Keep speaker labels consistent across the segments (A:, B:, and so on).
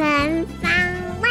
A: 全方位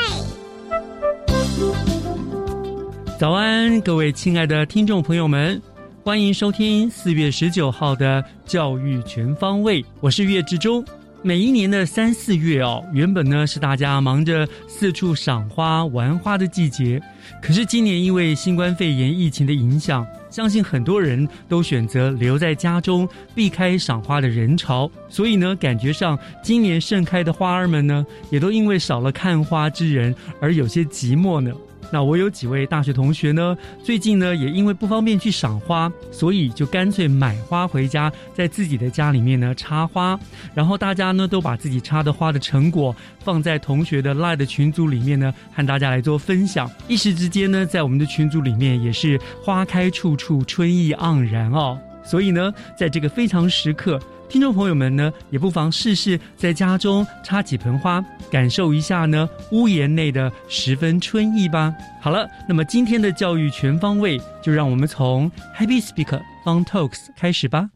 A: 早安，各位亲爱的听众朋友们，欢迎收听四月十九号的《教育全方位》，我是岳志忠。每一年的三四月哦，原本呢是大家忙着四处赏花、玩花的季节，可是今年因为新冠肺炎疫情的影响，相信很多人都选择留在家中，避开赏花的人潮，所以呢，感觉上今年盛开的花儿们呢，也都因为少了看花之人而有些寂寞呢。那我有几位大学同学呢，最近呢也因为不方便去赏花，所以就干脆买花回家，在自己的家里面呢插花，然后大家呢都把自己插的花的成果放在同学的 Line 的群组里面呢，和大家来做分享。一时之间呢，在我们的群组里面也是花开处处春意盎然哦。所以呢，在这个非常时刻。听众朋友们呢，也不妨试试在家中插几盆花，感受一下呢屋檐内的十分春意吧。好了，那么今天的教育全方位，就让我们从 Happy Speaker Fun Talks 开始吧。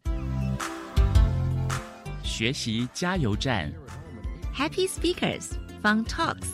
B: 学习加油站
C: ，Happy Speakers Fun Talks。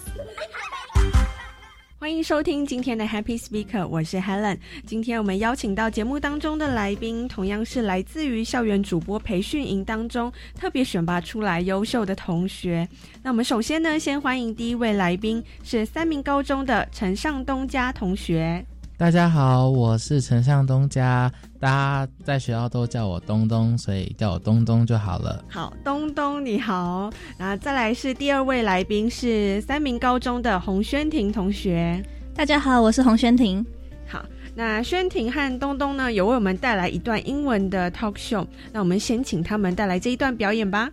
C: 欢迎收听今天的 Happy Speaker，我是 Helen。今天我们邀请到节目当中的来宾，同样是来自于校园主播培训营当中特别选拔出来优秀的同学。那我们首先呢，先欢迎第一位来宾是三名高中的陈尚东家同学。
D: 大家好，我是陈向东家，大家在学校都叫我东东，所以叫我东东就好了。
C: 好，东东你好。那再来是第二位来宾是三名高中的洪轩婷同学。
E: 大家好，我是洪轩婷。
C: 好，那轩婷和东东呢，有为我们带来一段英文的 talk show。那我们先请他们带来这一段表演吧。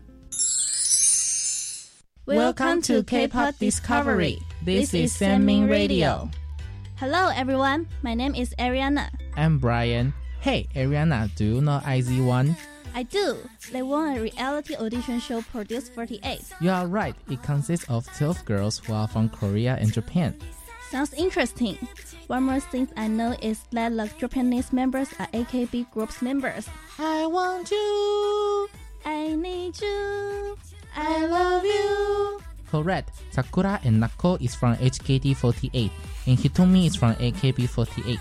F: Welcome to K-pop Discovery. This is Sanmin Radio.
E: Hello everyone, my name is Ariana.
D: I'm Brian. Hey Ariana, do you know IZ1?
E: I do. They won a reality audition show produced 48.
D: You are right. It consists of 12 girls who are from Korea and Japan.
E: Sounds interesting. One more thing I know is that the Japanese members are AKB group's members.
F: I want you.
E: I need you.
F: I love you.
D: Correct. Sakura and Nako is from HKT48 and Hitomi is from AKB48.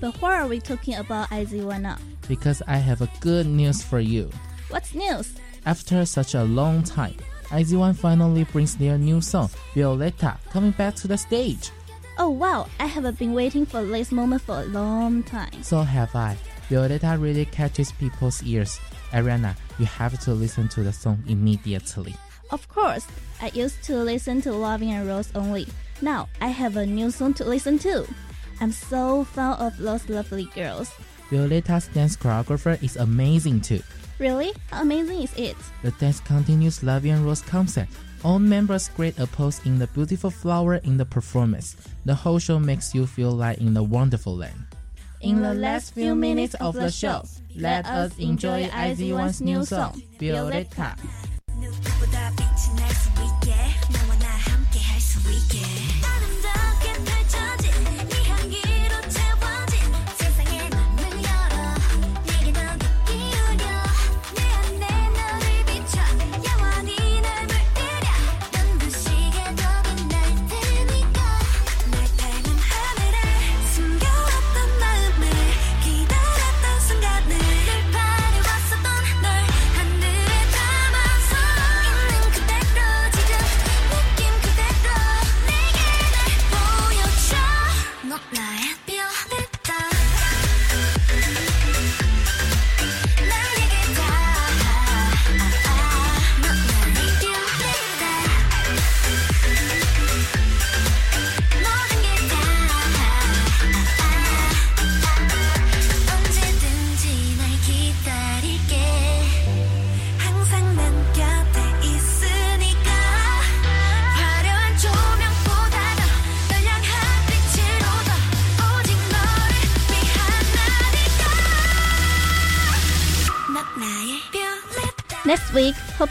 E: But why are we talking about IZ*ONE now?
D: Because I have a good news for you.
E: What's news?
D: After such a long time, IZ*ONE finally brings their new song, Violetta, coming back to the stage.
E: Oh wow, I have been waiting for this moment for a long time.
D: So have I. Violetta really catches people's ears. Ariana, you have to listen to the song immediately.
E: Of course, I used to listen to Loving and Rose only. Now I have a new song to listen to. I'm so fond of those lovely girls.
D: Violetta's dance choreographer is amazing too.
E: Really? How amazing is it?
D: The dance continues Loving and Rose concept. All members create a pose in the beautiful flower in the performance. The whole show makes you feel like in the wonderful land.
F: In the last few minutes of the show, let us enjoy IZ*ONE's new song, Violetta.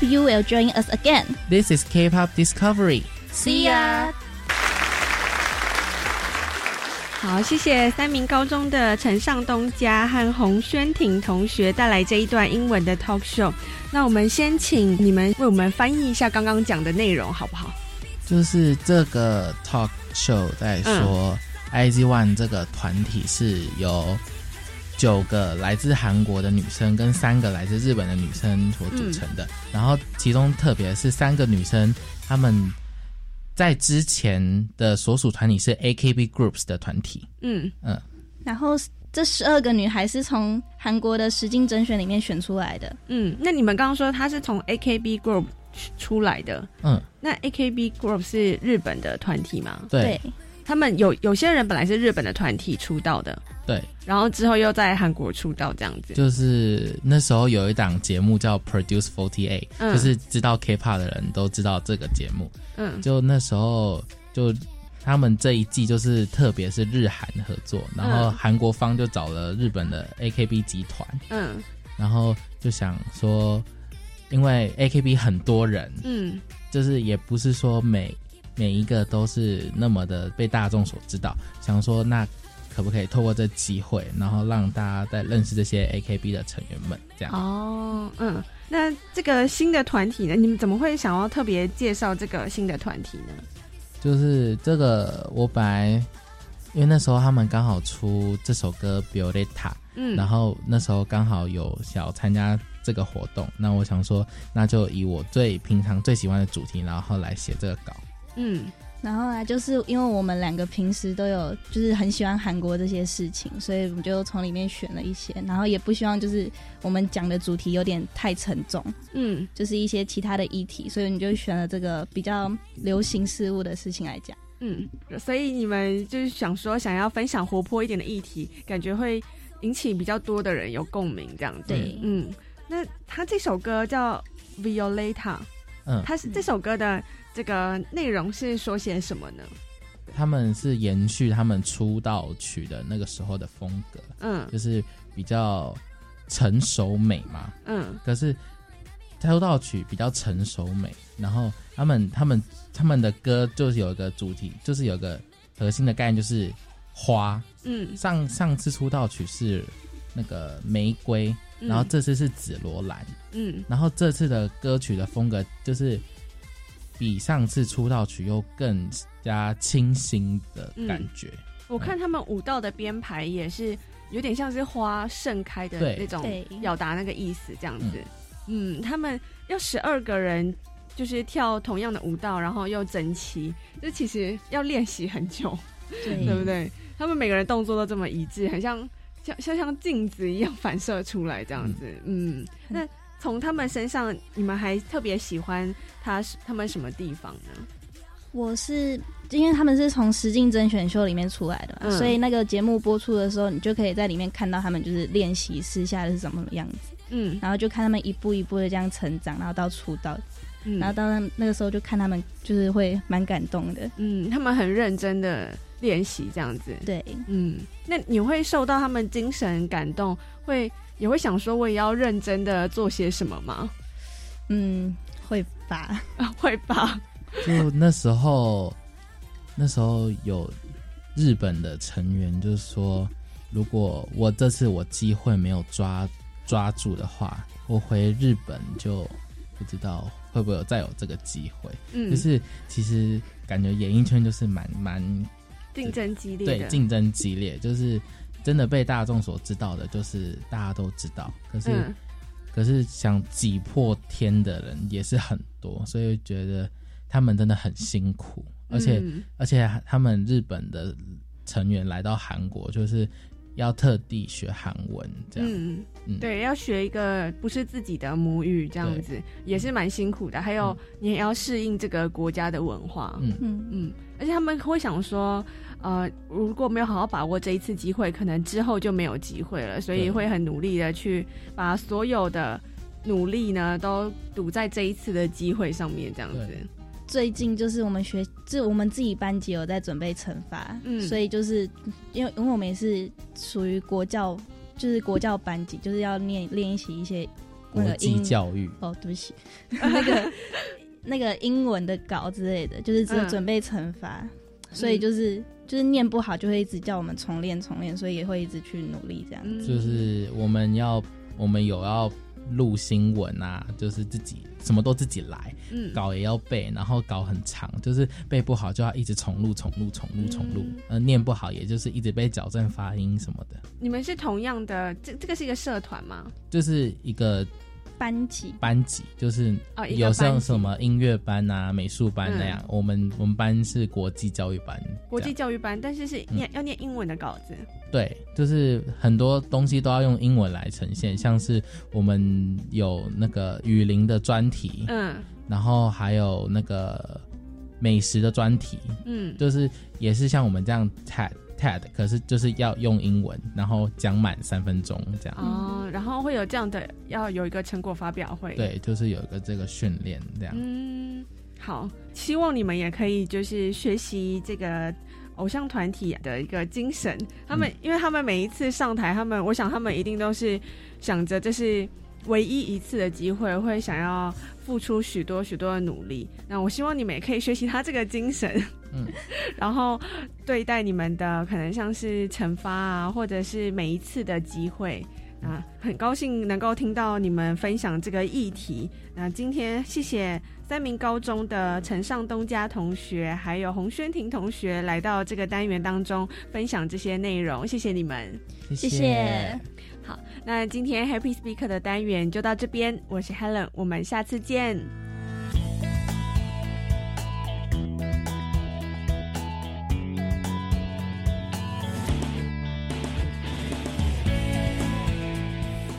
E: you will join us again.
D: This is K-pop Discovery.
E: See ya.
C: 好，谢谢三名高中的陈尚东家和洪轩婷同学带来这一段英文的 talk show。那我们先请你们为我们翻译一下刚刚讲的内容，好不好？
D: 就是这个 talk show 在说，IZ ONE 这个团体是由 九个来自韩国的女生跟三个来自日本的女生所组成的。然后其中特别是三个女生，她们。在之前的所属团体是 AKB Groups 的团体，
C: 嗯
E: 嗯，然后这十二个女孩是从韩国的实境甄选里面选出来的，
C: 嗯，那你们刚刚说她是从 AKB Group 出来的，
D: 嗯，
C: 那 AKB Group 是日本的团体吗？
D: 对。
C: 他们有有些人本来是日本的团体出道的，
D: 对，
C: 然后之后又在韩国出道这样子。
D: 就是那时候有一档节目叫 Produce Forty Eight，就是知道 K-pop 的人都知道这个节目。
C: 嗯，
D: 就那时候就他们这一季就是特别是日韩合作，然后韩国方就找了日本的 AKB 集团，
C: 嗯，
D: 然后就想说，因为 AKB 很多人，
C: 嗯，
D: 就是也不是说每。每一个都是那么的被大众所知道，想说那可不可以透过这机会，然后让大家再认识这些 AKB 的成员们？这样
C: 哦，嗯，那这个新的团体呢？你们怎么会想要特别介绍这个新的团体呢？
D: 就是这个，我本来因为那时候他们刚好出这首歌《Bioletta》，
C: 嗯，
D: 然后那时候刚好有想要参加这个活动，那我想说，那就以我最平常最喜欢的主题，然后来写这个稿。
C: 嗯，
E: 然后呢，就是因为我们两个平时都有，就是很喜欢韩国这些事情，所以我们就从里面选了一些，然后也不希望就是我们讲的主题有点太沉重，
C: 嗯，
E: 就是一些其他的议题，所以你就选了这个比较流行事物的事情来讲，
C: 嗯，所以你们就是想说想要分享活泼一点的议题，感觉会引起比较多的人有共鸣，这样子，
E: 对，
C: 嗯，那他这首歌叫 Violeta，
D: 嗯，
C: 他是这首歌的。这个内容是说些什么呢？
D: 他们是延续他们出道曲的那个时候的风格，
C: 嗯，
D: 就是比较成熟美嘛，
C: 嗯。
D: 可是出道曲比较成熟美，然后他们他们他们的歌就是有一个主题，就是有个核心的概念，就是花。
C: 嗯，
D: 上上次出道曲是那个玫瑰，然后这次是紫罗兰。
C: 嗯，
D: 然后这次的歌曲的风格就是。比上次出道曲又更加清新的感觉。
C: 我看他们舞蹈的编排也是有点像是花盛开的那种，表达那个意思这样子。嗯，他们要十二个人就是跳同样的舞蹈，然后又整齐，这其实要练习很久，对不对？他们每个人动作都这么一致，很像像像像镜子一样反射出来这样子。嗯，那。从他们身上，你们还特别喜欢他他们什么地方呢？
E: 我是因为他们是从实境甄选秀里面出来的嘛，所以那个节目播出的时候，你就可以在里面看到他们就是练习私下的是怎么样子。
C: 嗯，
E: 然后就看他们一步一步的这样成长，然后到出道，然后到那那个时候就看他们就是会蛮感动的。
C: 嗯，他们很认真的练习这样子。
E: 对，
C: 嗯，那你会受到他们精神感动，会。也会想说，我也要认真的做些什么吗？
E: 嗯，会吧，
C: 会吧。
D: 就那时候，那时候有日本的成员，就是说，如果我这次我机会没有抓抓住的话，我回日本就不知道会不会有再有这个机会。
C: 嗯，
D: 就是其实感觉演艺圈就是蛮蛮
C: 竞争激烈，
D: 对，竞争激烈，就是。真的被大众所知道的，就是大家都知道。可是，可是想挤破天的人也是很多，所以觉得他们真的很辛苦。而且，而且他们日本的成员来到韩国，就是要特地学韩文，这样。
C: 嗯，对，要学一个不是自己的母语，这样子也是蛮辛苦的。还有，你也要适应这个国家的文化。
D: 嗯
E: 嗯
C: 嗯，而且他们会想说。呃，如果没有好好把握这一次机会，可能之后就没有机会了。所以会很努力的去把所有的努力呢，都赌在这一次的机会上面，这样子。
E: 最近就是我们学，就我们自己班级有在准备惩罚，嗯，所以就是因为因为我们也是属于国教，就是国教班级，就是要练练习一些那个
D: 国际
E: 英
D: 教育。
E: 哦，对不起，那个那个英文的稿之类的，就是只有
C: 嗯
E: 准备惩罚，所以就是就是念不好就会一直叫我们重练重练，所以也会一直去努力这样。
C: 子
D: 就是我们要，我们有要录新闻啊，就是自己什么都自己来，
C: 嗯。
D: 稿也要背，然后稿很长，就是背不好就要一直重录、重录、重录、重录。
C: 嗯，
D: 呃，念不好也就是一直被矫正发音什么的，
C: 你们是同样的，这这个是一个社团吗？
D: 就是一个
E: 班级。
D: 班级，就是有
C: 班级
D: 像什么音乐班啊、美术班那样，
C: 嗯
D: 我们我们班是国际教育班，
C: 国际教育班，但是是念、要念英文的稿子。
D: 对，就是很多东西都要用英文来呈现，像是我们有那个雨林的专题，
C: 嗯。
D: 然后还有那个美食的专题，
C: 嗯，
D: 就是也是像我们这样 TED，可是就是要用英文，然后讲满三分钟这样。
C: 哦，然后会有这样的，要有一个成果发表会。，
D: 对，就是有一个这个训练这样。
C: 嗯，好，希望你们也可以就是学习这个。偶像团体的一个精神，他们、因为他们每一次上台，他们我想他们一定都是想着这是唯一一次的机会，会想要付出许多许多的努力。那我希望你们也可以学习他这个精神，
D: 嗯，
C: 然后对待你们的可能像是惩罚啊，或者是每一次的机会啊，很高兴能够听到你们分享这个议题。那今天谢谢三名高中的陈尚东家同学，还有洪轩婷同学来到这个单元当中分享这些内容，谢谢你们。
E: 谢谢。
C: 那今天 Happy Speaker 的单元就到这边，我是 Helen，我们下次见。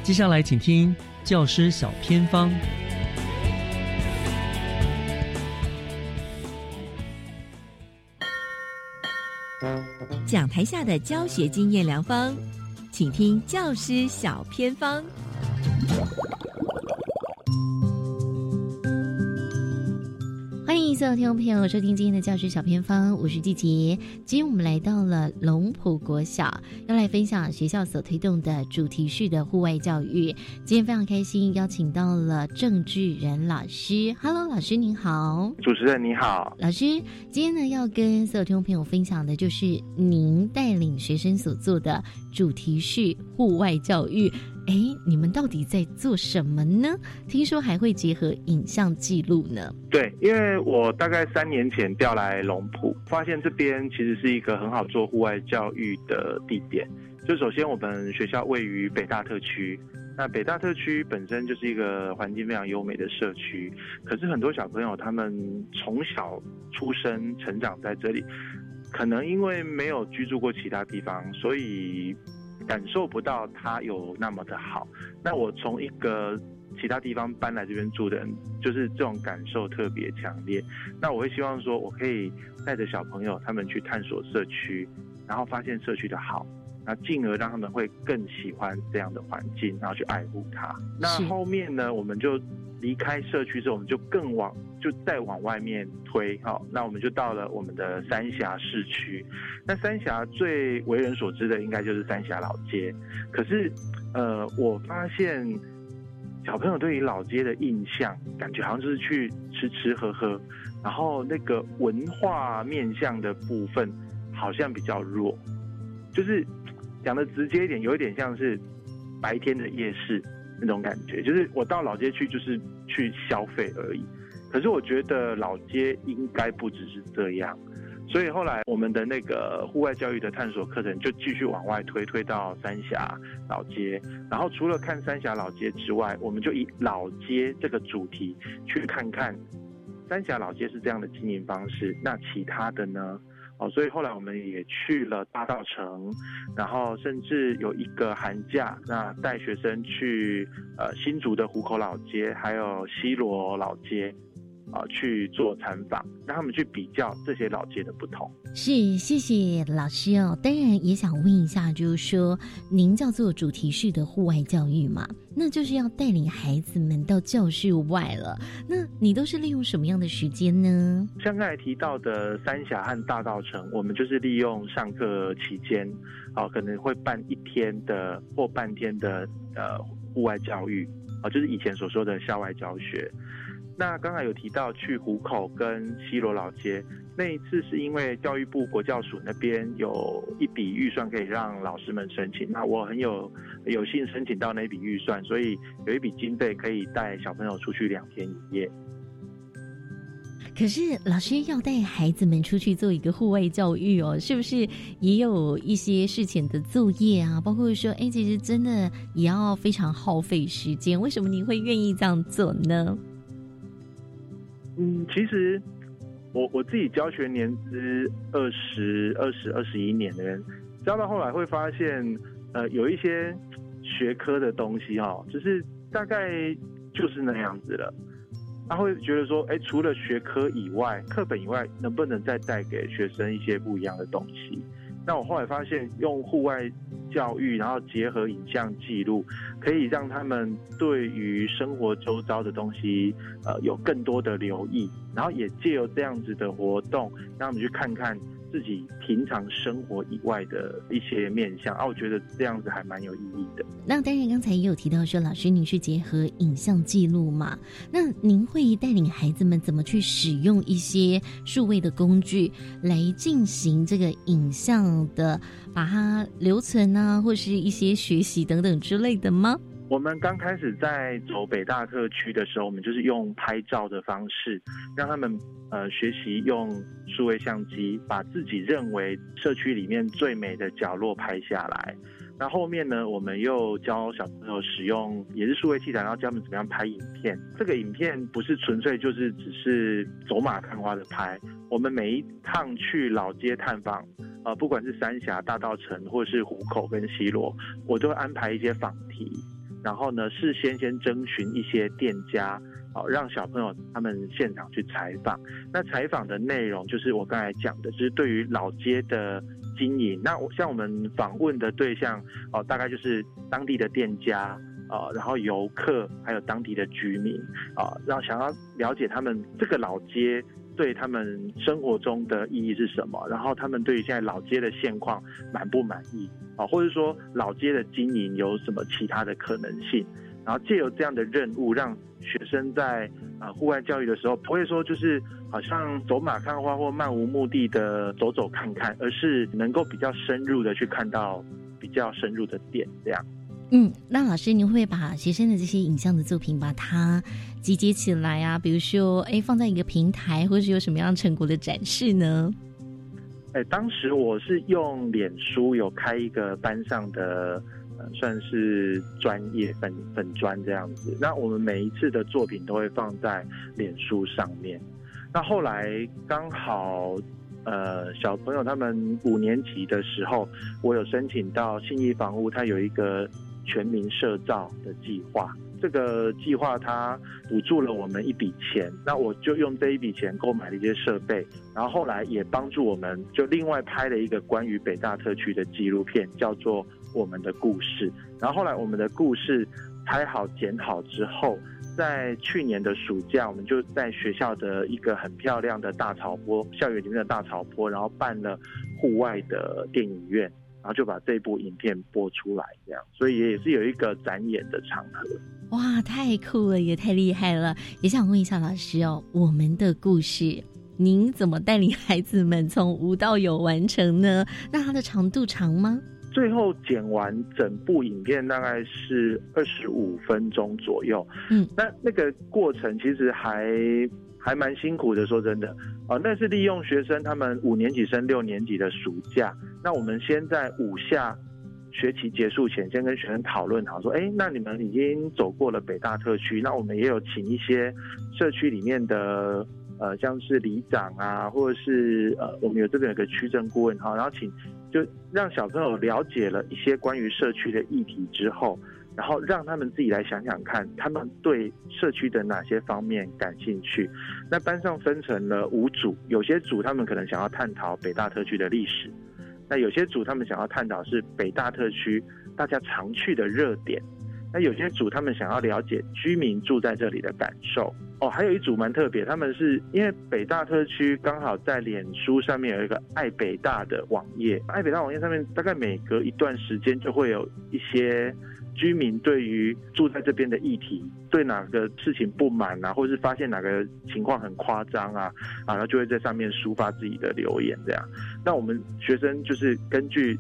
A: 接下来请听教师小偏方。
G: 讲台下的教学经验良方，请听教师小偏方。
H: 欢迎所有听众朋友收听今天的教师小偏方，我是季杰。今天我们来到了龙浦国小，要来分享学校所推动的主题式的户外教育。今天非常开心，邀请到了郑志仁老师。Hello，老师您好。
I: 主持人你好，
H: 老师，今天呢要跟所有听众朋友分享的就是您带领学生所做的主题是户外教育。哎，你们到底在做什么呢？听说还会结合影像记录呢。
I: 对，因为我大概三年前调来龙浦，发现这边其实是一个很好做户外教育的地点。就首先我们学校位于北大特区，那北大特区本身就是一个环境非常优美的社区，可是很多小朋友他们从小出生成长在这里，可能因为没有居住过其他地方，所以感受不到它有那么的好。那我从一个其他地方搬来这边住的人，就是这种感受特别强烈。那我会希望说，我可以带着小朋友他们去探索社区，然后发现社区的好，那进而让他们会更喜欢这样的环境，然后去爱护它。那后面呢，我们就离开社区之后，我们就更往就再往外面推，好，那我们就到了我们的三峡市区。那三峡最为人所知的应该就是三峡老街，可是呃，我发现小朋友对于老街的印象，感觉好像就是去吃吃喝喝，然后那个文化面向的部分好像比较弱，就是讲的直接一点，有一点像是白天的夜市那种感觉，就是我到老街去就是去消费而已。可是我觉得老街应该不只是这样，所以后来我们的那个户外教育的探索课程就继续往外推，推到三峡老街。然后除了看三峡老街之外，我们就以老街这个主题去看看三峡老街是这样的经营方式，那其他的呢？哦，所以后来我们也去了大道城，然后甚至有一个寒假，那带学生去呃新竹的湖口老街，还有西罗老街，啊、去做参访，让他们去比较这些老街的不同。
H: 是，谢谢老师哦。当然也想问一下，就是说，您叫做主题式的户外教育嘛，那就是要带领孩子们到教室外了。那你都是利用什么样的时间呢？
I: 像刚才提到的三峡和大道城，我们就是利用上课期间，啊、可能会办一天的或半天的呃户外教育，啊，就是以前所说的校外教学。那刚才有提到去湖口跟西罗老街那一次，是因为教育部国教署那边有一笔预算可以让老师们申请，那我很有有幸申请到那笔预算，所以有一笔经费可以带小朋友出去两天一夜。
H: 可是老师要带孩子们出去做一个户外教育哦，是不是也有一些事前的作业啊？包括说，哎，其实真的也要非常耗费时间。为什么你会愿意这样做呢？
I: 嗯，其实我我自己教学年资二十二十二十一年的人，教到后来会发现，呃，有一些学科的东西哈，只是大概就是那样子了。他会觉得说，哎，除了学科以外，课本以外，能不能再带给学生一些不一样的东西？那我后来发现，用户外教育，然后结合影像记录，可以让他们对于生活周遭的东西，呃，有更多的留意，然后也借由这样子的活动，让他们去看看。自己平常生活以外的一些面向啊，我觉得这样子还蛮有意义的。
H: 那当然，刚才也有提到说，老师您是结合影像记录嘛？那您会带领孩子们怎么去使用一些数位的工具来进行这个影像的，把它留存啊，或是一些学习等等之类的吗？
I: 我们刚开始在走北大特区的时候，我们就是用拍照的方式，让他们呃学习用数位相机，把自己认为社区里面最美的角落拍下来。那后面呢，我们又教小朋友使用也是数位器材，然后教他们怎么样拍影片。这个影片不是纯粹就是只是走马看花的拍，我们每一趟去老街探访，呃，不管是三峡、大道城，或是湖口跟西螺，我都会安排一些访题。然后呢，事先先征询一些店家，好让小朋友他们现场去采访。那采访的内容就是我刚才讲的，就是对于老街的经营。那我像我们访问的对象，哦，大概就是当地的店家，啊，然后游客，还有当地的居民，啊，让想要了解他们这个老街。对他们生活中的意义是什么？然后他们对于现在老街的现况满不满意啊？或者说老街的经营有什么其他的可能性？然后借由这样的任务，让学生在啊户外教育的时候，不会说就是好像走马看花或漫无目的的走走看看，而是能够比较深入的去看到比较深入的点，这样。
H: 嗯，那老师，您会不会把学生的这些影像的作品把它集结起来啊？比如说，哎，放在一个平台，或是有什么样成果的展示呢？
I: 哎，当时我是用脸书有开一个班上的，算是专业粉粉专这样子。那我们每一次的作品都会放在脸书上面。那后来刚好，呃，小朋友他们五年级的时候，我有申请到信义房屋，它有一个。全民社造的计划，这个计划它补助了我们一笔钱，那我就用这一笔钱购买了一些设备，然后后来也帮助我们，就另外拍了一个关于北大特区的纪录片，叫做《我们的故事》。然后后来我们的故事拍好剪好之后，在去年的暑假，我们就在学校的一个很漂亮的大草坡校园里面的大草坡，然后办了户外的电影院。然后就把这部影片播出来，这样，所以也是有一个展演的场合。
H: 哇，太酷了，也太厉害了！也想问一下老师哦，我们的故事，您怎么带领孩子们从无到有完成呢？那它的长度长吗？
I: 最后剪完整部影片大概是二十五分钟左右。嗯，那那个过程其实还。还蛮辛苦的，说真的，啊，那是利用学生他们五年级升六年级的暑假，那我们先在五下学期结束前，先跟学生讨论好，说，哎，那你们已经走过了北大特区，那我们也有请一些社区里面的，呃，像是里长啊，或者是呃，我们有这边有个区政顾问哈，然后请就让小朋友了解了一些关于社区的议题之后。然后让他们自己来想想看，他们对社区的哪些方面感兴趣。那班上分成了五组，有些组他们可能想要探讨北大特区的历史，那有些组他们想要探讨是北大特区大家常去的热点，那有些组他们想要了解居民住在这里的感受。哦，还有一组蛮特别，他们是因为北大特区刚好在脸书上面有一个爱北大的网页，爱北大网页上面大概每隔一段时间就会有一些。居民对于住在这边的议题，对哪个事情不满啊，或者是发现哪个情况很夸张啊，啊，然后就会在上面抒发自己的留言这样。那我们学生就是根据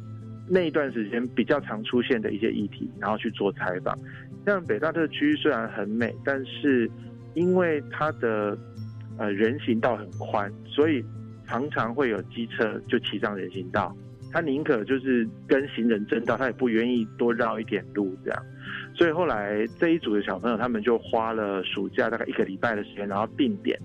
I: 那一段时间比较常出现的一些议题，然后去做采访。像北大特区虽然很美，但是因为它的呃人行道很宽，所以常常会有机车就骑上人行道。他宁可就是跟行人争道，他也不愿意多绕一点路这样。所以后来这一组的小朋友，他们就花了暑假大概一个礼拜的时间，然后定点，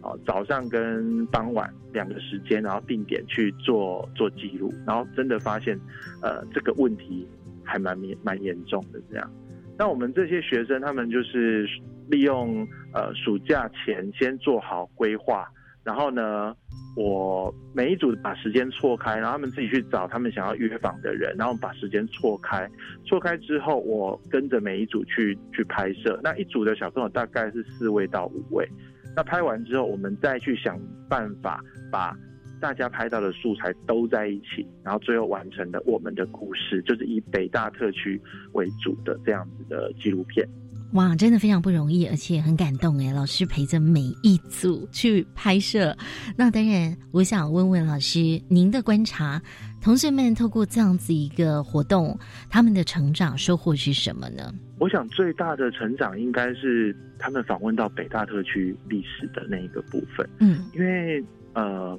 I: 哦早上跟傍晚两个时间，然后定点去做做记录，然后真的发现，呃，这个问题还蛮蛮严重的这样。那我们这些学生，他们就是利用呃暑假前先做好规划。然后呢，我每一组把时间错开，然后他们自己去找他们想要约访的人，然后把时间错开。错开之后，我跟着每一组去去拍摄。那一组的小朋友大概是四位到五位。那拍完之后，我们再去想办法把大家拍到的素材都在一起，然后最后完成的我们的故事，就是以北大特区为主的这样子的纪录片。
J: 哇，真的非常不容易，而且很感动哎！老师陪着每一组去拍摄。那当然，我想问问老师，您的观察，同学们透过这样子一个活动，他们的成长收获是什么呢？
I: 我想最大的成长应该是他们访问到北大特区历史的那一个部分。
J: 嗯，
I: 因为呃，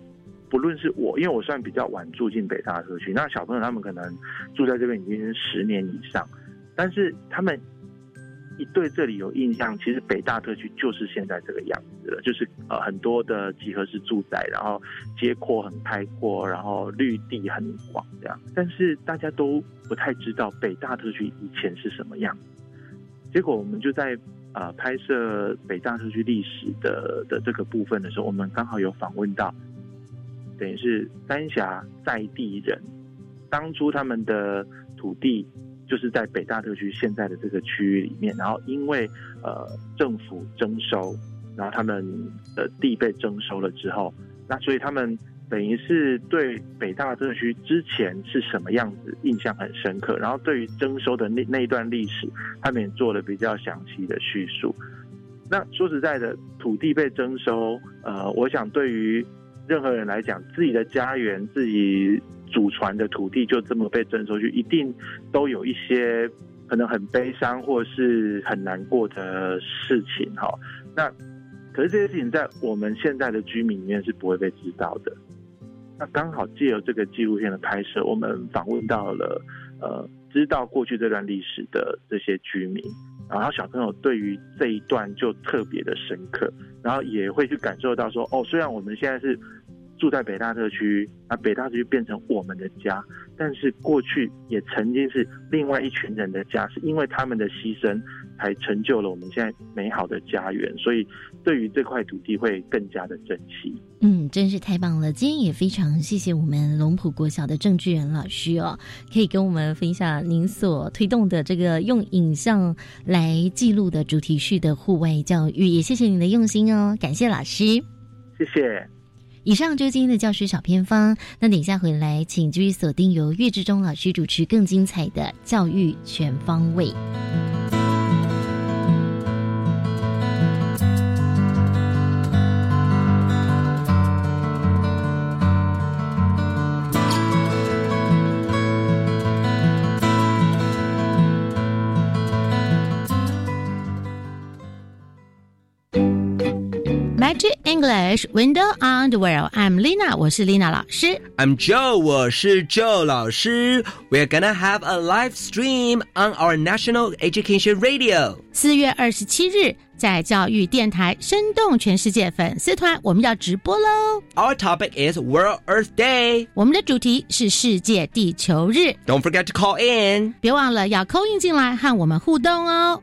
I: 不论是我，因为我算比较晚住进北大特区，那小朋友他们可能住在这边已经十年以上，但是他们。一对这里有印象，其实北大特区就是现在这个样子了，就是呃很多的集合式住宅，然后街廓很开阔，然后绿地很广这样。但是大家都不太知道北大特区以前是什么样。结果我们就在呃拍摄北大特区历史的的这个部分的时候，我们刚好有访问到，等于是三峡在地人，当初他们的土地。就是在北大特区现在的这个区域里面，然后因为呃政府征收，然后他们的地被征收了之后，那所以他们等于是对北大特区之前是什么样子印象很深刻，然后对于征收的那那一段历史，他们也做了比较详细的叙述。那说实在的，土地被征收，呃，我想对于任何人来讲，自己的家园自己。祖传的土地就这么被征收去，一定都有一些可能很悲伤或是很难过的事情哈。那可是这些事情在我们现在的居民里面是不会被知道的。那刚好借由这个纪录片的拍摄，我们访问到了呃知道过去这段历史的这些居民，然后小朋友对于这一段就特别的深刻，然后也会去感受到说哦，虽然我们现在是。住在北大特区，那北大特区变成我们的家，但是过去也曾经是另外一群人的家，是因为他们的牺牲才成就了我们现在美好的家园，所以对于这块土地会更加的珍惜。
J: 嗯，真是太棒了！今天也非常谢谢我们龙浦国小的郑志仁老师哦，可以跟我们分享您所推动的这个用影像来记录的主题式的户外教育，也谢谢您的用心哦，感谢老师，
I: 谢谢。
J: 以上就是今天的教师小偏方。那等一下回来，请继续锁定由岳志忠老师主持更精彩的教育全方位。English window on the world. I'm Lina，我是 Lina 老师。
K: I'm Joe，我是 Joe 老师。We're gonna have a live stream on our national education radio。
J: 四月二十七日，在教育电台生动全世界粉丝团，我们要直播喽。
K: Our topic is World Earth Day。
J: 我们的主题是世界地球日。
K: Don't forget to call in。
J: 别忘了要 call in 进来和我们互动哦。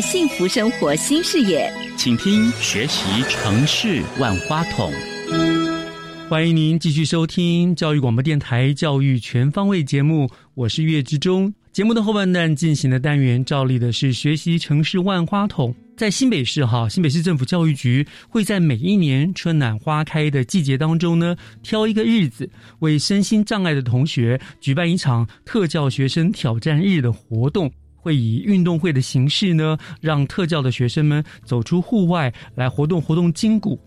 G: 幸福生活新视野，
B: 请听学习城市万花筒。
A: 欢迎您继续收听教育广播电台《教育全方位》节目，我是岳志忠。节目的后半段进行的单元，照例的是学习城市万花筒。在新北市哈，新北市政府教育局会在每一年春暖花开的季节当中呢，挑一个日子，为身心障碍的同学举办一场特教学生挑战日的活动。会以运动会的形式呢，让特教的学生们走出户外来活动活动筋骨。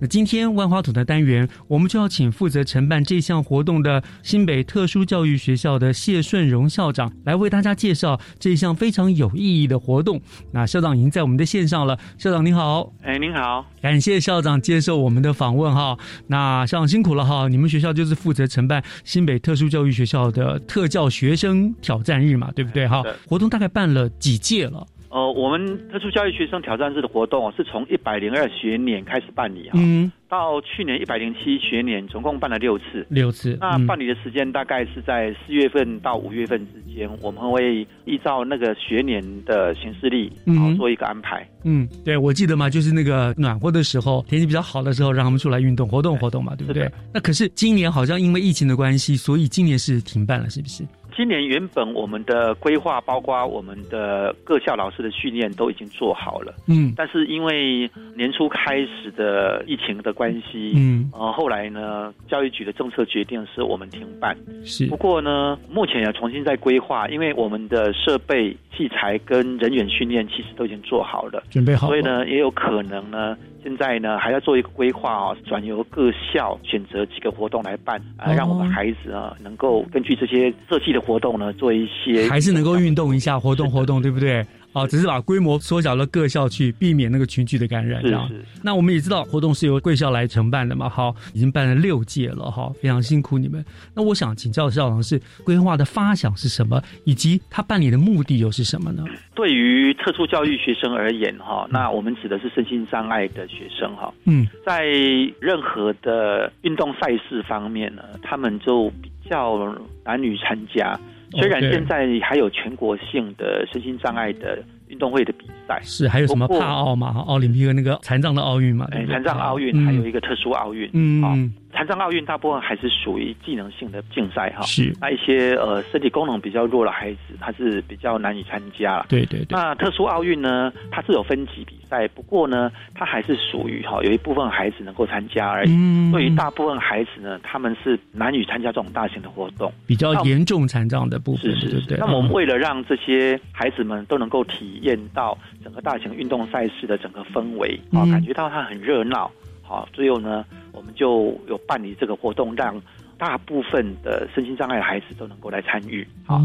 A: 那今天万花筒的单元，我们就要请负责承办这项活动的新北特殊教育学校的谢顺荣校长来为大家介绍这项非常有意义的活动。那校长已经在我们的线上了，校长您好，
L: 哎，您好，
A: 感谢校长接受我们的访问哈。那校长辛苦了哈，你们学校就是负责承办新北特殊教育学校的特教学生挑战日嘛，对不对哈？活动大概办了几届了？
L: 呃，我们特殊教育学生挑战日的活动是从一百零二学年开始办理哈，
A: 嗯，
L: 到去年一百零七学年，总共办了六次，
A: 六次。
L: 那办理的时间大概是在四月份到五月份之间，我们会依照那个学年的行事历，然后做一个安排。
A: 嗯，对，我记得嘛，就是那个暖和的时候，天气比较好的时候，让他们出来运动活动活动嘛，对不对？那可是今年好像因为疫情的关系，所以今年是停办了，是不是？
L: 今年原本我们的规划，包括我们的各校老师的训练都已经做好了，
A: 嗯，
L: 但是因为年初开始的疫情的关系，
A: 嗯，
L: 呃，后来呢，教育局的政策决定是我们停办，
A: 是。
L: 不过呢，目前也重新在规划，因为我们的设备、器材跟人员训练其实都已经做好了，
A: 准备好，
L: 所以呢，也有可能呢。现在呢，还要做一个规划啊，转由各校选择几个活动来办啊，让我们孩子啊能够根据这些设计的活动呢，做一些
A: 还是能够运动一下，活动活动，对不对？哦，只是把规模缩小到各校去，避免那个群聚的感染。
L: 是是。
A: 那我们也知道活动是由贵校来承办的嘛，好，已经办了六届了，哈，非常辛苦你们。那我想请教校长是规划的发想是什么，以及他办理的目的又是什么呢？
L: 对于特殊教育学生而言，哈，那我们指的是身心障碍的学生，哈，
A: 嗯，
L: 在任何的运动赛事方面呢，他们就比较男女参加。虽然现在还有全国性的身心障碍的运动会的比赛，
A: 是还有什么帕奥嘛？奥林匹克那个残障的奥运嘛？
L: 哎，残障奥运还有一个特殊奥运，
A: 嗯。
L: 残障奥运大部分还是属于技能性的竞赛哈，
A: 是
L: 那一些呃身体功能比较弱的孩子，他是比较难以参加。
A: 对对对。
L: 那特殊奥运呢，它是有分级比赛，不过呢，它还是属于哈有一部分孩子能够参加而已。
A: 嗯。
L: 对于大部分孩子呢，他们是难以参加这种大型的活动。
A: 比较严重残障的部分，
L: 是
A: 是是。
L: 那么我们为了让这些孩子们都能够体验到整个大型运动赛事的整个氛围啊，感觉到它很热闹。好，最后呢，我们就有办理这个活动，让大部分的身心障碍的孩子都能够来参与。好，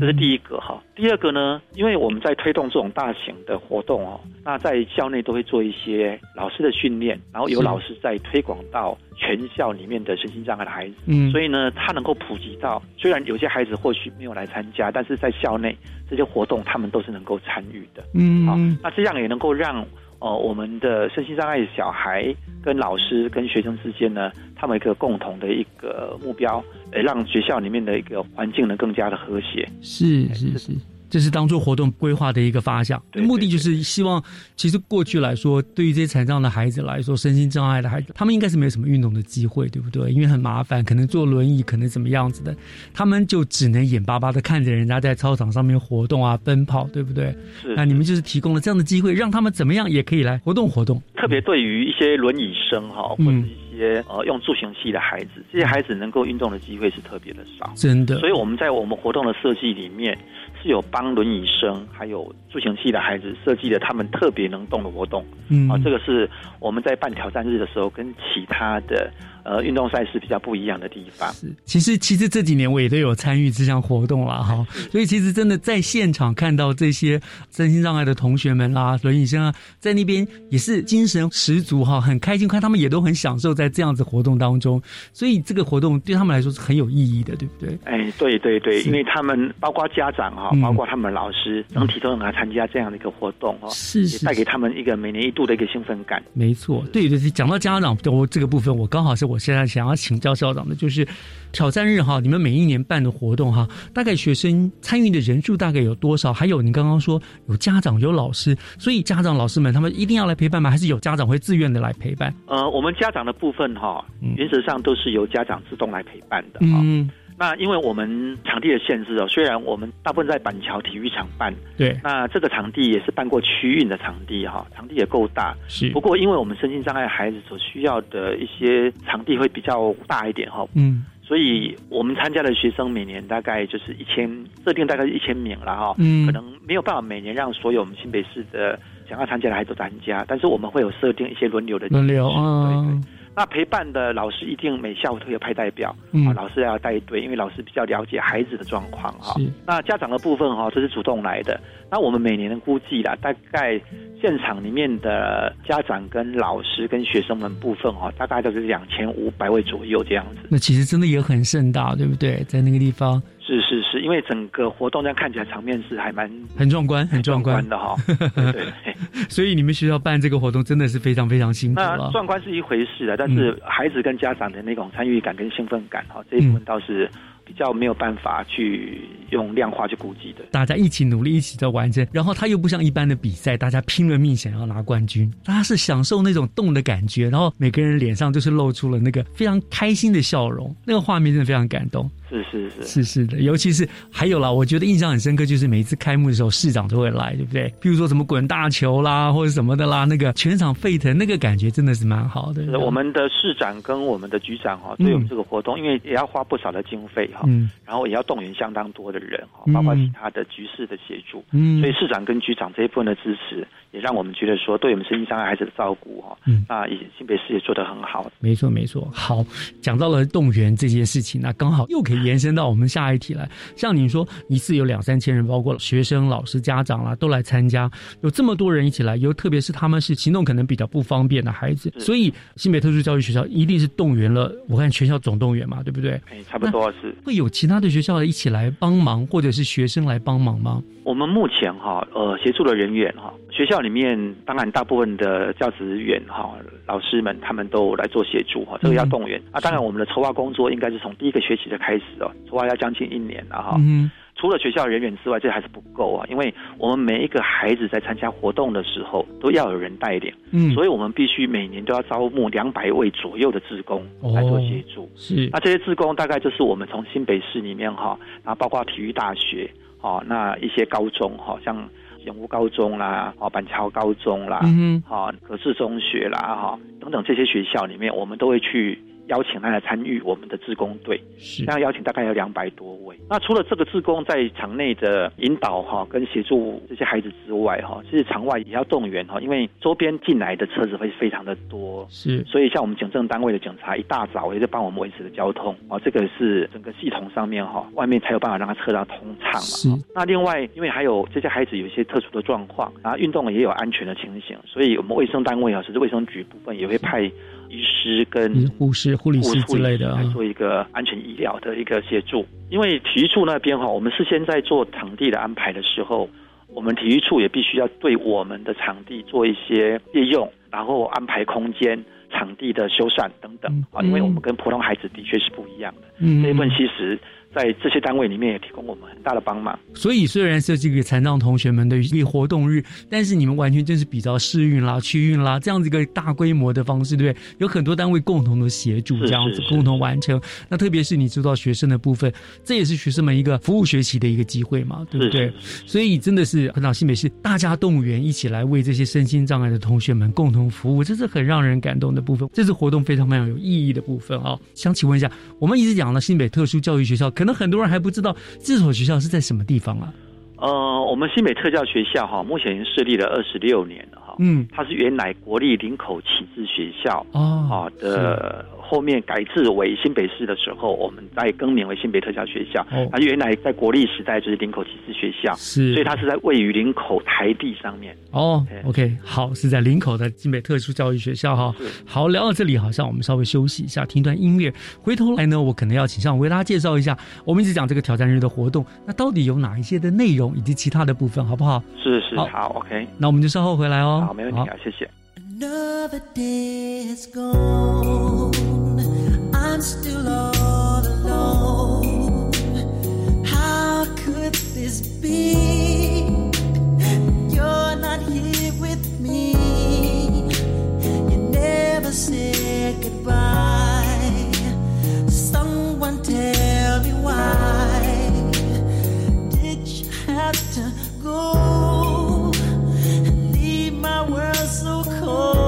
L: 这是第一个哈。第二个呢，因为我们在推动这种大型的活动哦，那在校内都会做一些老师的训练，然后有老师在推广到全校里面的身心障碍的孩子。
A: 嗯，
L: 所以呢，他能够普及到，虽然有些孩子或许没有来参加，但是在校内这些活动他们都是能够参与的。
A: 嗯，
L: 好，那这样也能够让哦，我们的身心障碍小孩跟老师跟学生之间呢，他们一个共同的一个目标，呃，让学校里面的一个环境呢更加的和谐。
A: 是是是。这是当做活动规划的一个发想，目的就是希望，其实过去来说，对于这些残障的孩子来说，身心障碍的孩子，他们应该是没有什么运动的机会，对不对？因为很麻烦，可能坐轮椅，可能怎么样子的，他们就只能眼巴巴的看着人家在操场上面活动啊，奔跑，对不对？
L: 是。
A: 那你们就是提供了这样的机会，让他们怎么样也可以来活动活动。
L: 特别对于一些轮椅生哈，或者一些呃用助行器的孩子，这些孩子能够运动的机会是特别的少，
A: 真的。
L: 所以我们在我们活动的设计里面。是有帮轮椅生还有助行器的孩子设计的他们特别能动的活动，嗯，啊，这个是我们在办挑战日的时候跟其他的。呃，运动赛事比较不一样的地方
A: 是，其实其实这几年我也都有参与这项活动了哈，所以其实真的在现场看到这些身心障碍的同学们啦、轮椅生啊，在那边也是精神十足哈，很开心，看他们也都很享受在这样子活动当中，所以这个活动对他们来说是很有意义的，对不对？
L: 哎，对对对，因为他们包括家长哈，包括他们老师，整体都能来参加这样的一个活动哈，
A: 是是，
L: 带给他们一个每年一度的一个兴奋感。
A: 没错，对对对，讲到家长我这个部分，我刚好是我。我现在想要请教校长的，就是挑战日哈，你们每一年办的活动哈，大概学生参与的人数大概有多少？还有你刚刚说有家长有老师，所以家长老师们他们一定要来陪伴吗？还是有家长会自愿的来陪伴？
L: 呃，我们家长的部分哈，原则上都是由家长自动来陪伴的哈。那因为我们场地的限制哦，虽然我们大部分在板桥体育场办，
A: 对，
L: 那这个场地也是办过区运的场地哈，场地也够大。
A: 是，
L: 不过因为我们身心障碍孩子所需要的一些场地会比较大一点哈，
A: 嗯，
L: 所以我们参加的学生每年大概就是一千，设定大概是一千名了哈，嗯，可能没有办法每年让所有我们新北市的想要参加的孩子都参加，但是我们会有设定一些轮流的
A: 轮流啊。
L: 那陪伴的老师一定每下午都有派代表，啊，老师要带队，因为老师比较了解孩子的状况哈。那家长的部分哈，这是主动来的。那我们每年的估计啦，大概现场里面的家长跟老师跟学生们部分哦，大概都是两千五百位左右这样子。
A: 那其实真的也很盛大，对不对？在那个地方。
L: 是是是，因为整个活动这样看起来场面是还蛮
A: 很壮观，很壮观
L: 的哈。对，
A: 所以你们学校办这个活动真的是非常非常辛苦
L: 那壮观是一回事啊，但是孩子跟家长的那种参与感跟兴奋感哈，这一部分倒是。比较没有办法去用量化去估计的，
A: 大家一起努力，一起在完成，然后他又不像一般的比赛，大家拼了命想要拿冠军，他是享受那种动的感觉，然后每个人脸上就是露出了那个非常开心的笑容，那个画面真的非常感动。
L: 是是是
A: 是是的，尤其是还有啦，我觉得印象很深刻，就是每一次开幕的时候，市长都会来，对不对？比如说什么滚大球啦，或者什么的啦，那个全场沸腾，那个感觉真的是蛮好的。
L: 我们的市长跟我们的局长哈，对我们这个活动，因为也要花不少的经费哈，嗯，然后也要动员相当多的人哈，包括其他的局势的协助，嗯，所以市长跟局长这一部分的支持。也让我们觉得说，对我们身心障碍孩子的照顾哈，嗯，那也新北市也做得很好。
A: 没错，没错。好，讲到了动员这件事情，那刚好又可以延伸到我们下一题来。像你说，一次有两三千人，包括学生、老师、家长啦，都来参加，有这么多人一起来，又特别是他们是行动可能比较不方便的孩子，所以新北特殊教育学校一定是动员了。我看全校总动员嘛，对不对？
L: 哎，差不多是。
A: 会有其他的学校一起来帮忙，或者是学生来帮忙吗？
L: 我们目前哈，呃，协助的人员哈，学校里面当然大部分的教职员哈，老师们他们都来做协助哈，这个要动员啊。当然，我们的筹划工作应该是从第一个学期就开始哦，筹划要将近一年了哈。嗯。除了学校人员之外，这还是不够啊，因为我们每一个孩子在参加活动的时候都要有人带领，嗯，所以我们必须每年都要招募两百位左右的志工来做协助。
A: 是。
L: 那这些志工大概就是我们从新北市里面哈，然后包括体育大学。哦，那一些高中哈，像永福高中啦，哦板桥高中啦，嗯，好可是中学啦，哈等等这些学校里面，我们都会去。邀请他来参与我们的志工队，
A: 是
L: 这样邀请大概有两百多位。那除了这个志工在场内的引导哈，跟协助这些孩子之外哈，其实场外也要动员哈，因为周边进来的车子会非常的多，
A: 是。
L: 所以像我们警政单位的警察一大早也在帮我们维持的交通啊，这个是整个系统上面哈，外面才有办法让他车辆通畅嘛。
A: 是。
L: 那另外，因为还有这些孩子有一些特殊的状况，然后运动也有安全的情形，所以我们卫生单位啊，甚至卫生局部分也会派。医师跟
A: 护士、护理师之类的，
L: 来做一个安全医疗的一个协助。因为体育处那边哈，我们事先在做场地的安排的时候，我们体育处也必须要对我们的场地做一些借用，然后安排空间、场地的修缮等等啊，因为我们跟普通孩子的确是不一样的。
A: 嗯
L: 这一份其实。在这些单位里面也提供我们很大的帮忙。
A: 所以虽然设计给残障同学们的一个活动日，但是你们完全就是比较试运啦、区运啦这样子一个大规模的方式，对不对？有很多单位共同的协助，这样子共同完成。那特别是你知道学生的部分，这也是学生们一个服务学习的一个机会嘛，对不对？所以真的是很到新北市大家动员一起来为这些身心障碍的同学们共同服务，这是很让人感动的部分。这次活动非常非常有意义的部分啊！想请问一下，我们一直讲了新北特殊教育学校，可能很多人还不知道这所学校是在什么地方啊？
L: 呃，我们新北特教学校哈，目前已经设立了二十六年了哈。
A: 嗯，
L: 它是原来国立林口启智学校
A: 哦
L: 啊的。后面改制为新北市的时候，我们再更名为新北特教学校。它原来在国立时代就是林口启智学校，
A: 是，
L: 所以它是在位于林口台地上面。
A: 哦，OK，好，是在林口的新北特殊教育学校哈。好，聊到这里，好像我们稍微休息一下，听段音乐。回头来呢，我可能要请上为大家介绍一下，我们一直讲这个挑战日的活动，那到底有哪一些的内容以及其他的部分，好不好？
L: 是是，好，OK。
A: 那我们就稍后回来哦。
L: 好，没问题啊，谢谢。
M: Another day is gone. Go? And leave my world so cold?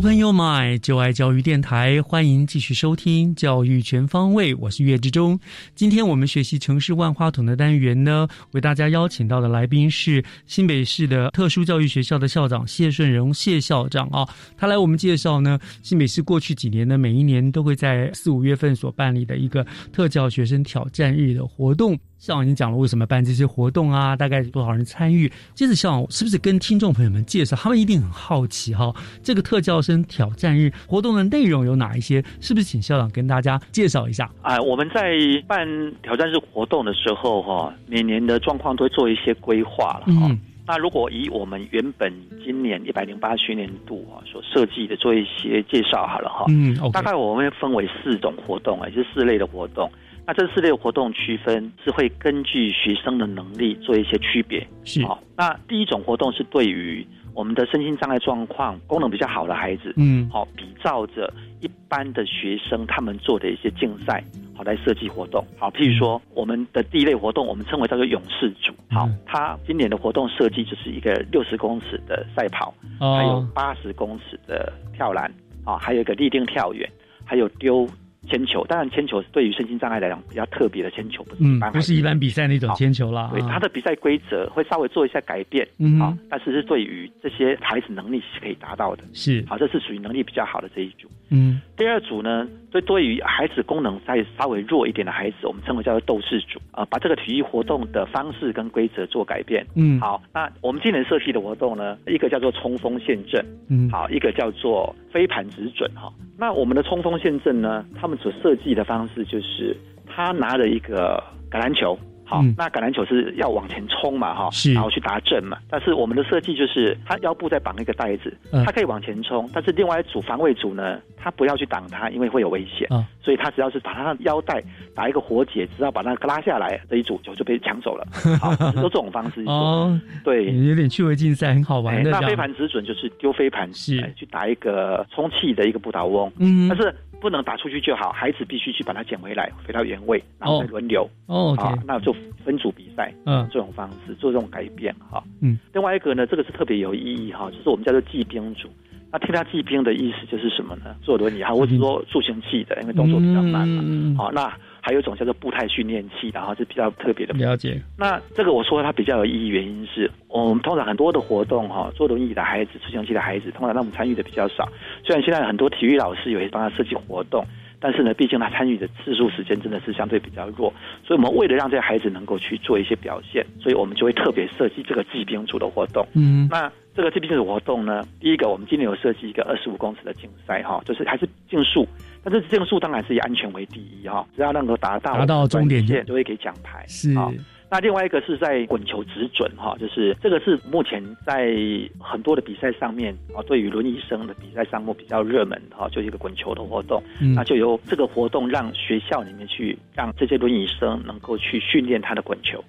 A: Open Your Mind，就爱教育电台，欢迎继续收听教育全方位，我是岳志忠。今天我们学习城市万花筒的单元呢，为大家邀请到的来宾是新北市的特殊教育学校的校长谢顺荣谢校长啊，他来我们介绍呢，新北市过去几年呢，每一年都会在四五月份所办理的一个特教学生挑战日的活动。校长已经讲了为什么办这些活动啊，大概多少人参与。接着校长是不是跟听众朋友们介绍，他们一定很好奇哈，这个特教生挑战日活动的内容有哪一些？是不是请校长跟大家介绍一下？
L: 啊，我们在办挑战日活动的时候哈，每年的状况都会做一些规划了哈。那如果以我们原本今年一百零八学年度啊所设计的做一些介绍好了哈，
A: 嗯
L: 大概我们会分为四种活动，也就是四类的活动。那这四类活动区分是会根据学生的能力做一些区别。
A: 是
L: 好，那第一种活动是对于我们的身心障碍状况功能比较好的孩子，
A: 嗯
L: 好，比照着一般的学生他们做的一些竞赛，好来设计活动。好，譬如说我们的第一类活动，我们称为叫做勇士组。好，它今年的活动设计就是一个六十公尺的赛跑，
A: 哦
L: 还有八十公尺的跳栏，啊，还有一个立定跳远，还有丢。铅球，当然铅球对于身心障碍来讲比较特别的铅球，不是一
A: 嗯
L: 般，
A: 不是一般比赛那种铅球啦。
L: 对，
A: 啊。
L: 它的比赛规则会稍微做一下改变，
A: 嗯
L: 好，但是是对于这些孩子能力是可以达到的，
A: 是。
L: 好，这是属于能力比较好的这一组。
A: 嗯
L: 第二组呢，对对于孩子功能再稍微弱一点的孩子，我们称为叫做斗士组啊、把这个体育活动的方式跟规则做改变。
A: 嗯
L: 好，那我们今年设计的活动呢，一个叫做冲锋陷阵，
A: 嗯
L: 好，一个叫做飞盘直准哈。那我们的冲锋陷阵呢，他们所设计的方式就是他拿了一个橄榄球。好，
A: 嗯
L: 那橄榄球是要往前冲嘛，哈，
A: 是
L: 然后去打正嘛。但是我们的设计就是，他腰部再绑一个带子，
A: 嗯
L: 他可以往前冲，但是另外一组防卫组呢，他不要去挡他，因为会有危险。
A: 啊
L: 所以他只要是把他的腰带打一个活结，只要把那个拉下来，这一组球就被抢走了。好，都这种方式。
A: 哦，
L: 对，
A: 有点趣味竞赛，很好玩
L: 哎那飞。盘直准就是丢飞盘，
A: 是
L: 哎去打一个充气的一个不倒翁，
A: 嗯
L: 但是不能打出去就好，孩子必须去把它捡回来，回到原位，然后再轮流。
A: 哦
L: 啊，那就分组比赛，
A: 嗯
L: 这种方式做这种改变哈。
A: 嗯，
L: 另外一个呢，这个是特别有意义哈，就是我们叫做骑兵组。那听他骑兵的意思就是什么呢？坐轮椅哈，或者说助行器的，因为动作比较慢嘛。
A: 嗯
L: 好，那还有一种叫做步态训练器的，然后是比较特别的。
A: 了解。
L: 那这个我说它比较有意义，原因是我们通常很多的活动哈，坐轮椅的孩子、助行器的孩子，通常让我们参与的比较少。虽然现在很多体育老师也会帮他设计活动，但是呢，毕竟他参与的次数时间真的是相对比较弱，所以我们为了让这些孩子能够去做一些表现，所以我们就会特别设计这个骑兵组的活动。
A: 嗯
L: 那这个骑兵组活动呢，第一个我们今年有设计一个二十五公尺的竞赛哈，就是还是竞速，但是竞速当然是以安全为第一哈，只要能够达到
A: 达到终点
L: 线，就会给奖牌。
A: 是
L: 啊那另外一个是在滚球直准哈，就是这个是目前在很多的比赛上面啊，对于轮椅生的比赛项目比较热门哈，就一个滚球的活动，
A: 嗯
L: 那就由这个活动让学校里面去让这些轮椅生能够去训练他的滚球。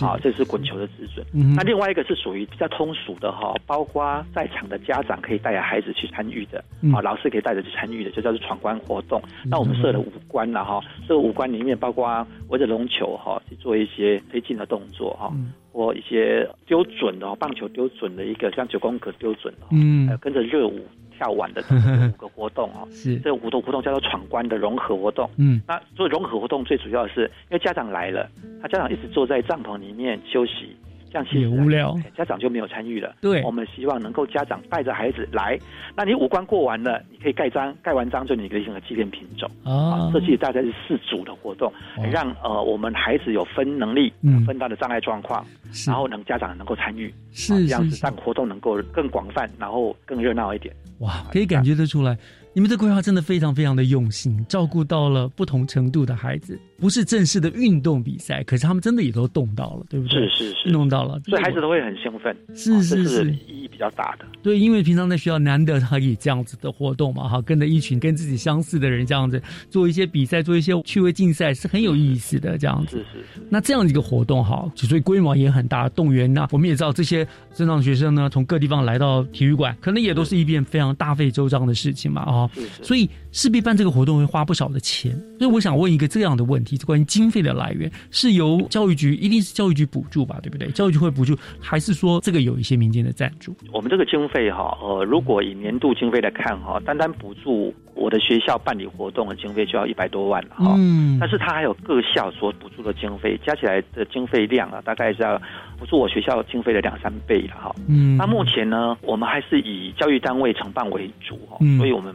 L: 好，这是滚球的止损。
A: 嗯
L: 那另外一个是属于比较通俗的哈，包括在场的家长可以带着孩子去参与的，
A: 嗯。
L: 好，老师可以带着去参与的，就叫做闯关活动。那我们设了五关了哈，这个五关里面包括围着龙球哈去做一些推进的动作哈，
A: 嗯。
L: 或一些丢准的哦棒球丢准的一个像九宫格丢准的，
A: 嗯。
L: 还有跟着热舞跳碗的这五个活动哦。
A: 是
L: 这五个活动叫做闯关的融合活动。
A: 嗯
L: 那做融合活动最主要的是，因为家长来了，他家长一直坐在帐篷里面休息，这样
A: 也无聊。
L: 哎家长就没有参与了。
A: 对。
L: 我们希望能够家长带着孩子来，那你五官过完了，你可以盖章，盖完章就你可以选个纪念品种。
A: 啊。
L: 设计大概是四组的活动，让呃我们孩子有分能力，
A: 嗯。
L: 分他的障碍状况，然后能家长能够参与，
A: 是
L: 啊这样子让活动能够更广泛，然后更热闹一点。
A: 哇，可以感觉得出来，你们的规划真的非常非常的用心，照顾到了不同程度的孩子。不是正式的运动比赛，可是他们真的也都动到了，对不对？
L: 是是是
A: 弄到了，
L: 所以孩子都会很兴奋，
A: 是是是
L: 意义比较大的。
A: 对，因为平常在学校难得可以这样子的活动嘛，哈，跟着一群跟自己相似的人这样子做一些比赛，做一些趣味竞赛是很有意思的这样子。
L: 是是是。
A: 那这样一个活动哈，所以规模也很很大动员。那我们也知道，这些正常学生呢，从各地方来到体育馆，可能也都是一件非常大费周章的事情嘛，啊、所以势必办这个活动会花不少的钱。所以我想问一个这样的问题，关于经费的来源，是由教育局一定是教育局补助吧，对不对？教育局会补助，还是说这个有一些民间的赞助？
L: 我们这个经费哈，呃，如果以年度经费来看哈，单单补助我的学校办理活动的经费就要一百多万了哈。
A: 嗯
L: 但是它还有各校所补助的经费，加起来的经费量啊，大概是要补助我学校经费的两三倍了哈。
A: 嗯
L: 那目前呢，我们还是以教育单位承办为主哈，
A: 嗯
L: 所以我们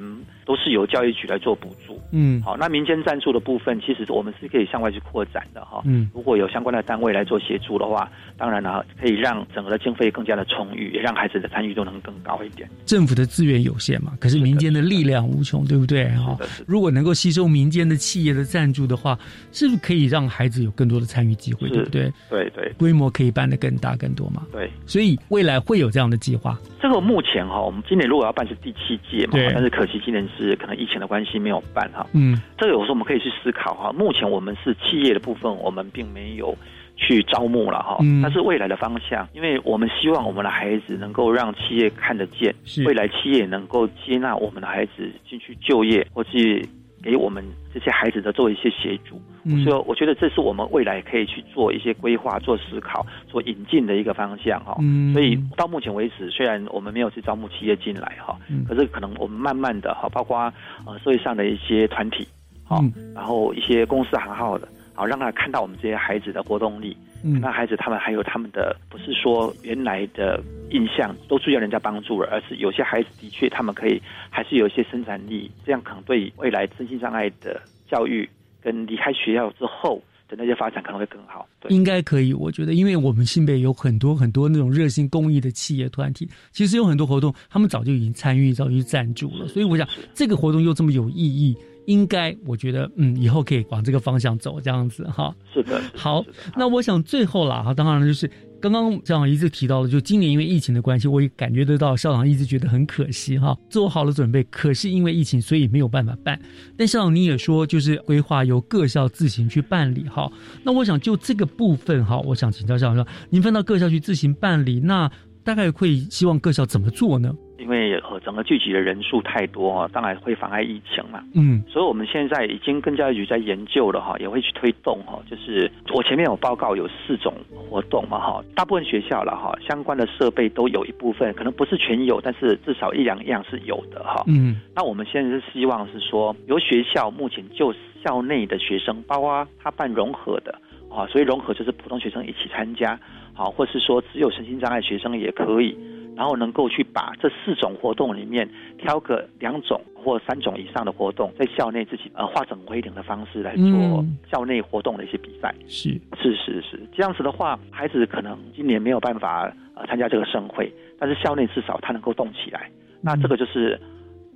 L: 都是由教育局来做补助。
A: 嗯
L: 好，那民间赞助的部分，其实我们是可以向外去扩展的哈。
A: 嗯
L: 如果有相关的单位来做协助的话，当然呢，可以让整个的经费更加的充裕，也让孩子的参与度能更高一点。
A: 政府的资源有限嘛，可是民间的力量无穷，对不对？哈，如果能够吸收民间的企业的赞助的话，是不是可以让孩子有更多的参与机会，对不对？
L: 对对
A: 规模可以办得更大更多嘛？
L: 对。
A: 所以未来会有这样的计划。
L: 这个目前哈，我们今年如果要办是第七届嘛，但是可惜今年是可能疫情的关系没有办哈。
A: 嗯
L: 这个有时候我们可以去思考哈。目前我们是企业的部分，我们并没有去招募了哈。
A: 嗯
L: 但是未来的方向，因为我们希望我们的孩子能够让企业看得见，
A: 是
L: 未来企业能够接纳我们的孩子进去就业，或是给我们这些孩子的做一些协助。
A: 嗯。
L: 所以我觉得这是我们未来可以去做一些规划、做思考、做引进的一个方向哈。
A: 嗯。
L: 所以到目前为止，虽然我们没有去招募企业进来哈，
A: 嗯。
L: 可是可能我们慢慢的哈，包括呃社会上的一些团体，好、
A: 嗯。
L: 然后一些公司行号的，好让他看到我们这些孩子的活动力，
A: 嗯。
L: 那孩子他们还有他们的不是说原来的印象都需要人家帮助了，而是有些孩子的确他们可以还是有一些生产力，这样可能对未来身心障碍的教育跟离开学校之后的那些发展可能会更好。对。
A: 应该可以，我觉得，因为我们新北有很多很多那种热心公益的企业团体，其实有很多活动，他们早就已经参与，早就赞助了。所以我想，这个活动又这么有意义，应该我觉得，嗯，以后可以往这个方向走，这样子哈。
L: 是的，
A: 好，那我想最后啦，哈，当然就是刚刚校长一直提到的，就今年因为疫情的关系，我也感觉得到校长一直觉得很可惜哈，做好了准备，可是因为疫情，所以没有办法办。但校长你也说，就是规划由各校自行去办理哈。那我想就这个部分哈，我想请教校长说，您分到各校去自行办理，那大概会希望各校怎么做呢？
L: 因为呃整个聚集的人数太多哈，当然会妨碍疫情嘛。
A: 嗯
L: 所以我们现在已经跟教育局在研究了哈，也会去推动哈。就是我前面有报告有四种活动嘛哈，大部分学校了哈，相关的设备都有一部分，可能不是全有，但是至少一两样是有的哈。
A: 嗯
L: 那我们现在是希望是说，由学校目前就校内的学生，包括他办融合的啊，所以融合就是普通学生一起参加，好，或是说只有身心障碍学生也可以，然后能够去把这四种活动里面挑个两种或三种以上的活动，在校内自己呃化整为零的方式来做
A: 嗯
L: 校内活动的一些比赛。
A: 是
L: 是是是，这样子的话，孩子可能今年没有办法呃参加这个盛会，但是校内至少他能够动起来。那这个就是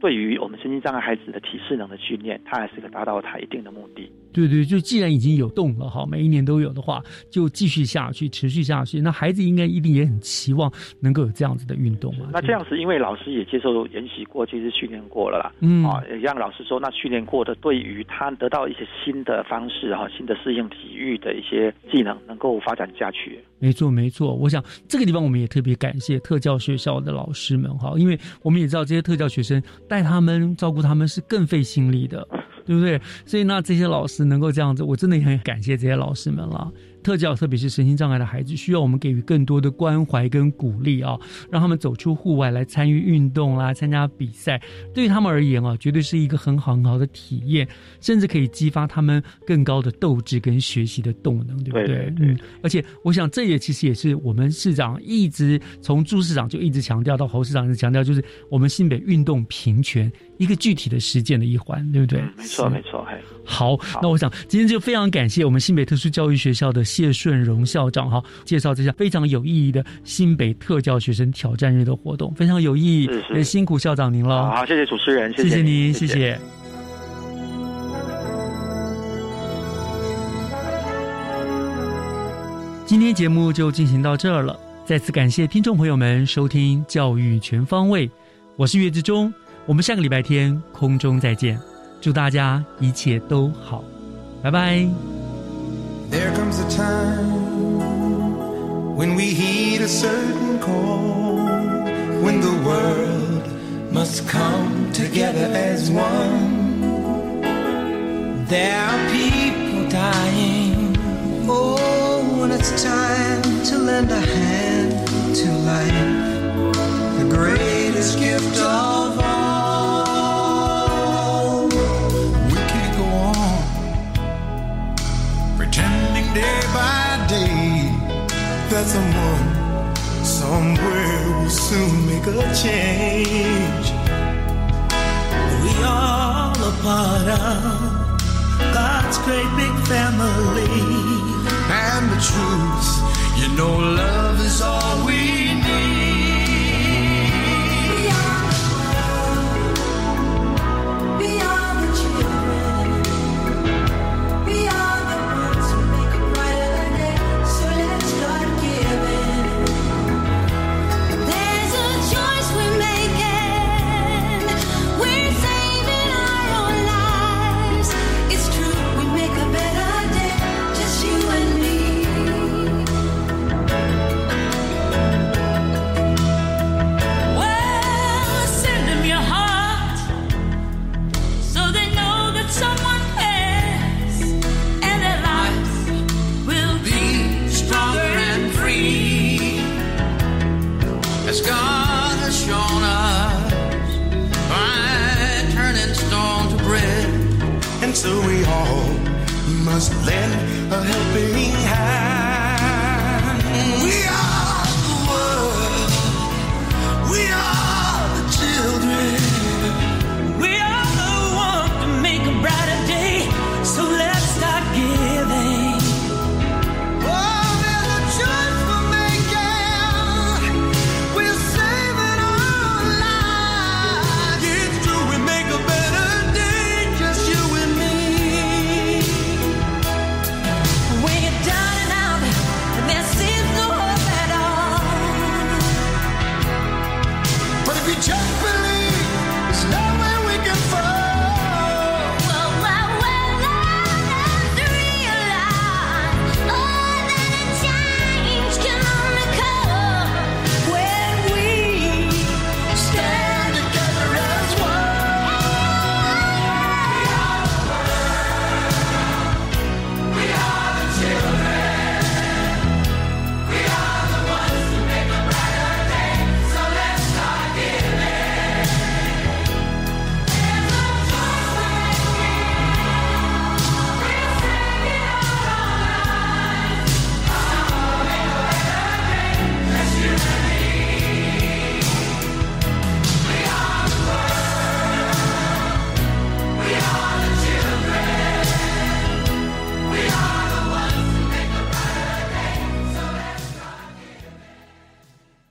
L: 对于我们身心障碍孩子的体适能的训练，它还是可达到它一定的目的。
A: 对对，就既然已经有动了哈，每一年都有的话，就继续下去，持续下去。那孩子应该一定也很期望能够有这样子的运动嘛。
L: 那这样子，因为老师也接受研习过，其实训练过了啦。
A: 嗯
L: 啊，也让老师说，那训练过的，对于他得到一些新的方式哈，新的适应体育的一些技能，能够发展下去。
A: 没错，没错。我想这个地方我们也特别感谢特教学校的老师们哈，因为我们也知道这些特教学生带他们、照顾他们是更费心力的，对不对？所以那这些老师能够这样子，我真的也很感谢这些老师们了。特教，特别是身心障碍的孩子，需要我们给予更多的关怀跟鼓励啊，让他们走出户外来参与运动啦，参加比赛，对于他们而言啊，绝对是一个很好很好的体验，甚至可以激发他们更高的斗志跟学习的动能，对不
L: 对？对对
A: 嗯，而且我想这也其实也是我们市长一直从朱市长就一直强调到侯市长一直强调，就是我们新北运动平权一个具体的实践的一环，对不对？
L: 没错，没错，嘿。
A: 好，那我想今天就非常感谢我们新北特殊教育学校的谢顺荣校长哈，介绍这项非常有意义的新北特教学生挑战日的活动，非常有意义，
L: 是是
A: 也辛苦校长您了。
L: 好，谢谢主持人，
A: 谢
L: 谢
A: 您，
L: 谢
A: 谢谢。今天节目就进行到这儿了，再次感谢听众朋友们收听《教育全方位》，我是岳志忠，我们下个礼拜天空中再见，祝大家一切都好，拜拜。
N: There comes a time when we heed a certain call, when the world must come together as one. There are people dying. Oh, when it's time to lend a hand to life, the greatest gift of all. Day that someone somewhere will soon make a change. We all a part of God's great big family. And the truth, you know, love is all we need.
M: And
O: so
N: we all must lend a helping hand. We are